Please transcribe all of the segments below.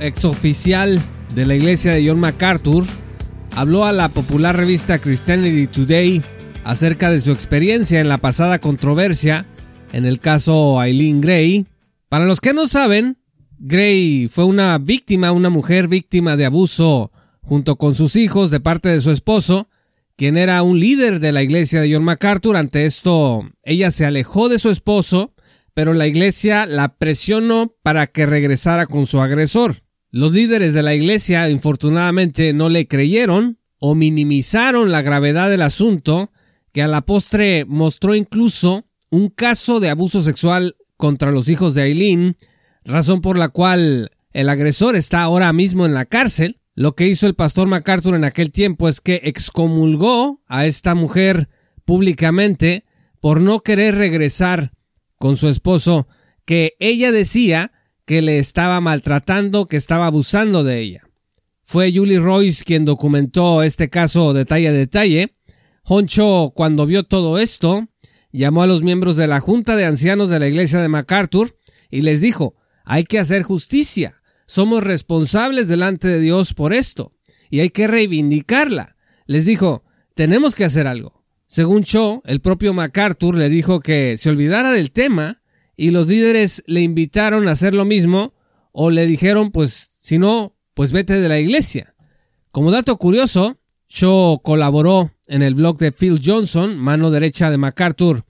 Exoficial de la iglesia de John MacArthur, habló a la popular revista Christianity Today acerca de su experiencia en la pasada controversia en el caso Eileen Gray. Para los que no saben, Gray fue una víctima, una mujer víctima de abuso junto con sus hijos de parte de su esposo, quien era un líder de la iglesia de John MacArthur. Ante esto, ella se alejó de su esposo pero la iglesia la presionó para que regresara con su agresor. Los líderes de la iglesia, infortunadamente, no le creyeron o minimizaron la gravedad del asunto, que a la postre mostró incluso un caso de abuso sexual contra los hijos de Aileen, razón por la cual el agresor está ahora mismo en la cárcel. Lo que hizo el pastor MacArthur en aquel tiempo es que excomulgó a esta mujer públicamente por no querer regresar con su esposo que ella decía que le estaba maltratando, que estaba abusando de ella. Fue Julie Royce quien documentó este caso detalle a detalle. Honcho, cuando vio todo esto, llamó a los miembros de la Junta de Ancianos de la Iglesia de MacArthur y les dijo, hay que hacer justicia, somos responsables delante de Dios por esto, y hay que reivindicarla. Les dijo, tenemos que hacer algo. Según Cho, el propio MacArthur le dijo que se olvidara del tema y los líderes le invitaron a hacer lo mismo o le dijeron, pues, si no, pues vete de la iglesia. Como dato curioso, Cho colaboró en el blog de Phil Johnson, mano derecha de MacArthur,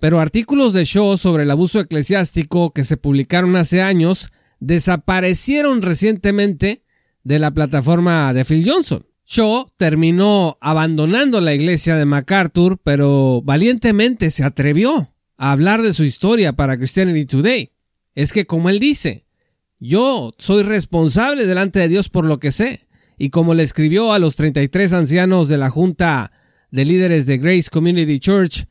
pero artículos de Shaw sobre el abuso eclesiástico que se publicaron hace años desaparecieron recientemente de la plataforma de Phil Johnson. Shaw terminó abandonando la iglesia de MacArthur, pero valientemente se atrevió a hablar de su historia para Christianity Today. Es que como él dice, yo soy responsable delante de Dios por lo que sé. Y como le escribió a los 33 ancianos de la Junta de Líderes de Grace Community Church,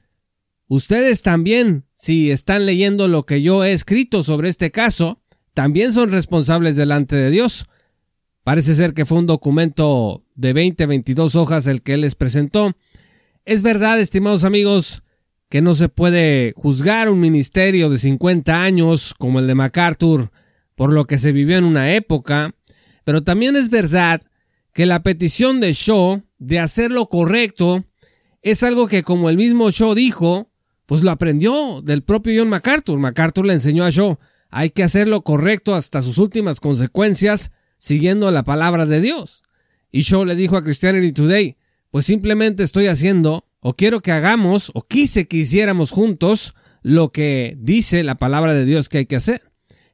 ustedes también, si están leyendo lo que yo he escrito sobre este caso, también son responsables delante de Dios. Parece ser que fue un documento de 20, 22 hojas el que él les presentó. Es verdad, estimados amigos, que no se puede juzgar un ministerio de 50 años como el de MacArthur por lo que se vivió en una época, pero también es verdad que la petición de Shaw de hacer lo correcto es algo que como el mismo Shaw dijo, pues lo aprendió del propio John MacArthur. MacArthur le enseñó a Shaw, hay que hacer lo correcto hasta sus últimas consecuencias siguiendo la palabra de Dios. Y Shaw le dijo a Christianity Today, pues simplemente estoy haciendo, o quiero que hagamos, o quise que hiciéramos juntos, lo que dice la palabra de Dios que hay que hacer.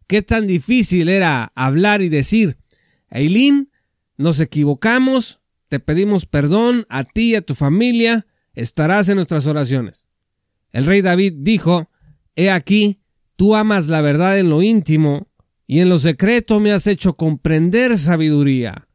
Qué tan difícil era hablar y decir, Eileen, nos equivocamos, te pedimos perdón a ti y a tu familia, estarás en nuestras oraciones. El rey David dijo, He aquí, tú amas la verdad en lo íntimo, y en lo secreto me has hecho comprender sabiduría.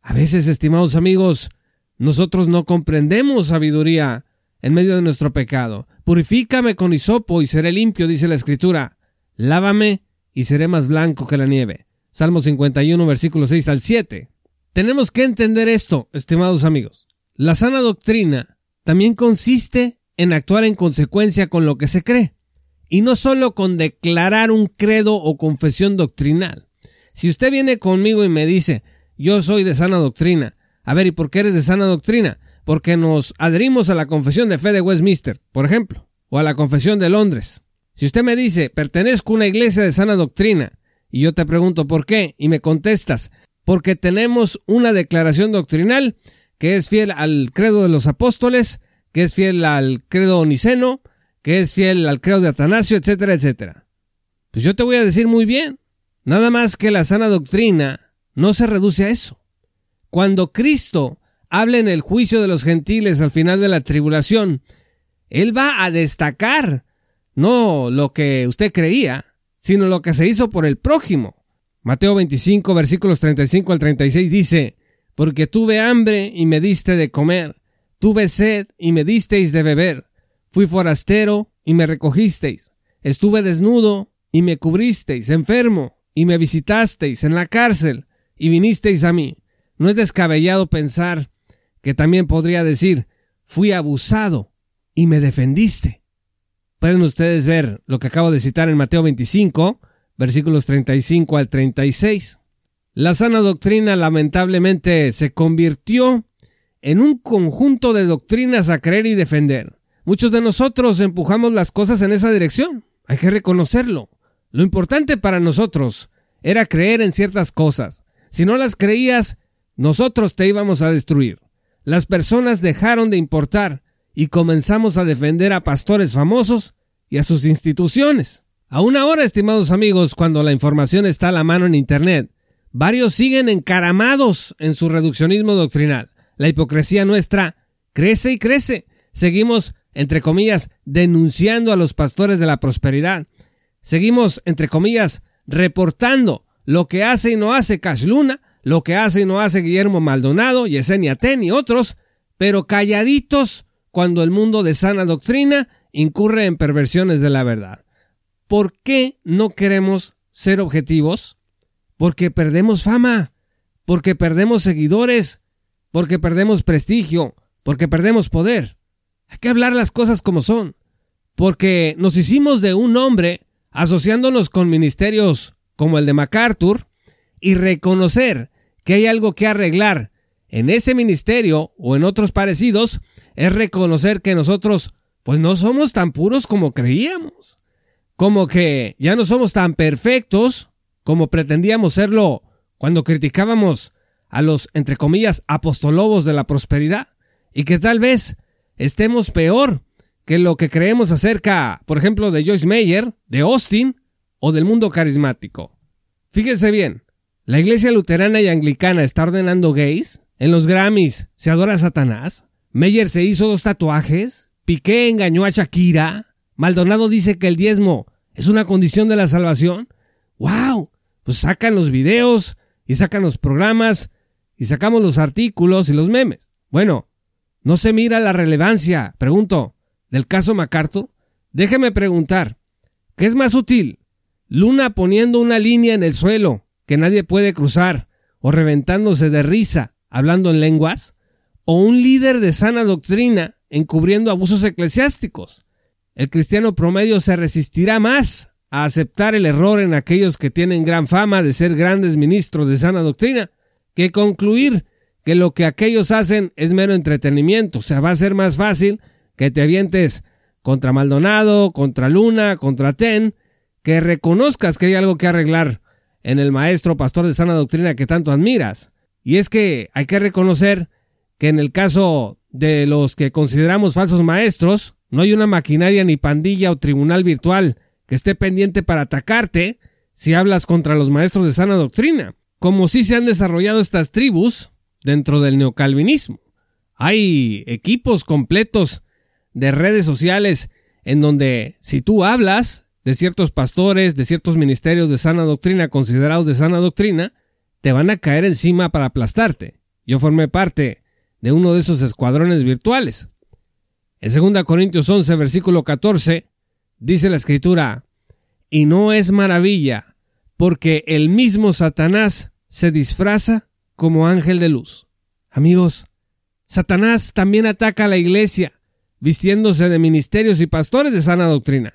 A veces, estimados amigos, nosotros no comprendemos sabiduría en medio de nuestro pecado. Purifícame con hisopo y seré limpio, dice la Escritura. Lávame y seré más blanco que la nieve. Salmo 51, versículo 6 al 7. Tenemos que entender esto, estimados amigos. La sana doctrina también consiste en actuar en consecuencia con lo que se cree y no solo con declarar un credo o confesión doctrinal. Si usted viene conmigo y me dice, yo soy de sana doctrina, a ver, ¿y por qué eres de sana doctrina? Porque nos adherimos a la confesión de fe de Westminster, por ejemplo, o a la confesión de Londres. Si usted me dice, pertenezco a una iglesia de sana doctrina, y yo te pregunto por qué, y me contestas, porque tenemos una declaración doctrinal que es fiel al credo de los apóstoles, que es fiel al credo niceno, que es fiel al credo de Atanasio, etcétera, etcétera. Pues yo te voy a decir muy bien, nada más que la sana doctrina no se reduce a eso. Cuando Cristo habla en el juicio de los gentiles al final de la tribulación, Él va a destacar no lo que usted creía, sino lo que se hizo por el prójimo. Mateo 25, versículos 35 al 36 dice, Porque tuve hambre y me diste de comer, tuve sed y me disteis de beber, fui forastero y me recogisteis, estuve desnudo y me cubristeis, enfermo y me visitasteis en la cárcel y vinisteis a mí. No es descabellado pensar que también podría decir, fui abusado y me defendiste. Pueden ustedes ver lo que acabo de citar en Mateo 25, versículos 35 al 36. La sana doctrina lamentablemente se convirtió en un conjunto de doctrinas a creer y defender. Muchos de nosotros empujamos las cosas en esa dirección. Hay que reconocerlo. Lo importante para nosotros era creer en ciertas cosas. Si no las creías, nosotros te íbamos a destruir. Las personas dejaron de importar y comenzamos a defender a pastores famosos y a sus instituciones. Aún ahora, estimados amigos, cuando la información está a la mano en Internet, varios siguen encaramados en su reduccionismo doctrinal. La hipocresía nuestra crece y crece. Seguimos, entre comillas, denunciando a los pastores de la prosperidad. Seguimos, entre comillas, reportando lo que hace y no hace Cash Luna, lo que hace y no hace Guillermo Maldonado, Yesenia Ten y otros, pero calladitos cuando el mundo de sana doctrina incurre en perversiones de la verdad. ¿Por qué no queremos ser objetivos? Porque perdemos fama, porque perdemos seguidores, porque perdemos prestigio, porque perdemos poder. Hay que hablar las cosas como son, porque nos hicimos de un hombre asociándonos con ministerios como el de MacArthur y reconocer que hay algo que arreglar en ese ministerio o en otros parecidos es reconocer que nosotros pues no somos tan puros como creíamos. Como que ya no somos tan perfectos como pretendíamos serlo cuando criticábamos a los, entre comillas, apostolobos de la prosperidad. Y que tal vez estemos peor que lo que creemos acerca, por ejemplo, de Joyce Meyer, de Austin o del mundo carismático. Fíjense bien, la iglesia luterana y anglicana está ordenando gays, en los Grammys se adora a Satanás, Meyer se hizo dos tatuajes, Piqué engañó a Shakira, Maldonado dice que el diezmo es una condición de la salvación. ¡Wow! Pues sacan los videos y sacan los programas y sacamos los artículos y los memes. Bueno, no se mira la relevancia, pregunto, del caso MacArthur. Déjeme preguntar, ¿qué es más útil? Luna poniendo una línea en el suelo que nadie puede cruzar o reventándose de risa hablando en lenguas o un líder de sana doctrina encubriendo abusos eclesiásticos. El cristiano promedio se resistirá más a aceptar el error en aquellos que tienen gran fama de ser grandes ministros de sana doctrina que concluir que lo que aquellos hacen es mero entretenimiento. O sea, va a ser más fácil que te avientes contra Maldonado, contra Luna, contra Ten, que reconozcas que hay algo que arreglar en el maestro pastor de sana doctrina que tanto admiras. Y es que hay que reconocer que en el caso de los que consideramos falsos maestros, no hay una maquinaria ni pandilla o tribunal virtual que esté pendiente para atacarte si hablas contra los maestros de sana doctrina, como si se han desarrollado estas tribus dentro del neocalvinismo. Hay equipos completos de redes sociales en donde si tú hablas de ciertos pastores, de ciertos ministerios de sana doctrina considerados de sana doctrina, te van a caer encima para aplastarte. Yo formé parte de uno de esos escuadrones virtuales. En 2 Corintios 11, versículo 14, dice la escritura, y no es maravilla, porque el mismo Satanás se disfraza como ángel de luz. Amigos, Satanás también ataca a la iglesia, vistiéndose de ministerios y pastores de sana doctrina.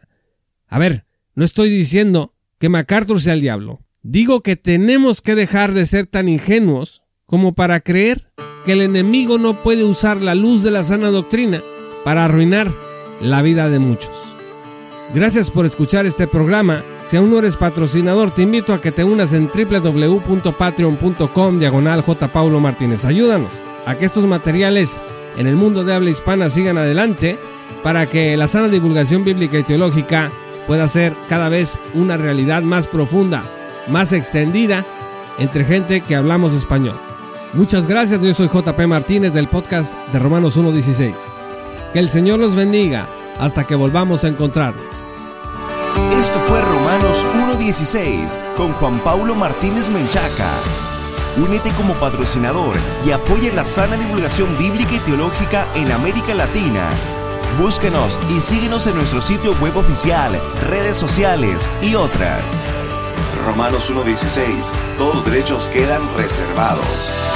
A ver, no estoy diciendo que MacArthur sea el diablo. Digo que tenemos que dejar de ser tan ingenuos como para creer que el enemigo no puede usar la luz de la sana doctrina para arruinar la vida de muchos. Gracias por escuchar este programa. Si aún no eres patrocinador, te invito a que te unas en www.patreon.com diagonal J. Paulo Martínez. Ayúdanos a que estos materiales en el mundo de habla hispana sigan adelante para que la sana divulgación bíblica y teológica pueda ser cada vez una realidad más profunda, más extendida entre gente que hablamos español. Muchas gracias, yo soy JP Martínez del podcast de Romanos 1.16. Que el Señor los bendiga hasta que volvamos a encontrarnos. Esto fue Romanos 1.16 con Juan Paulo Martínez Menchaca. Únete como patrocinador y apoya la sana divulgación bíblica y teológica en América Latina. Búsquenos y síguenos en nuestro sitio web oficial, redes sociales y otras. Romanos 1.16. Todos los derechos quedan reservados.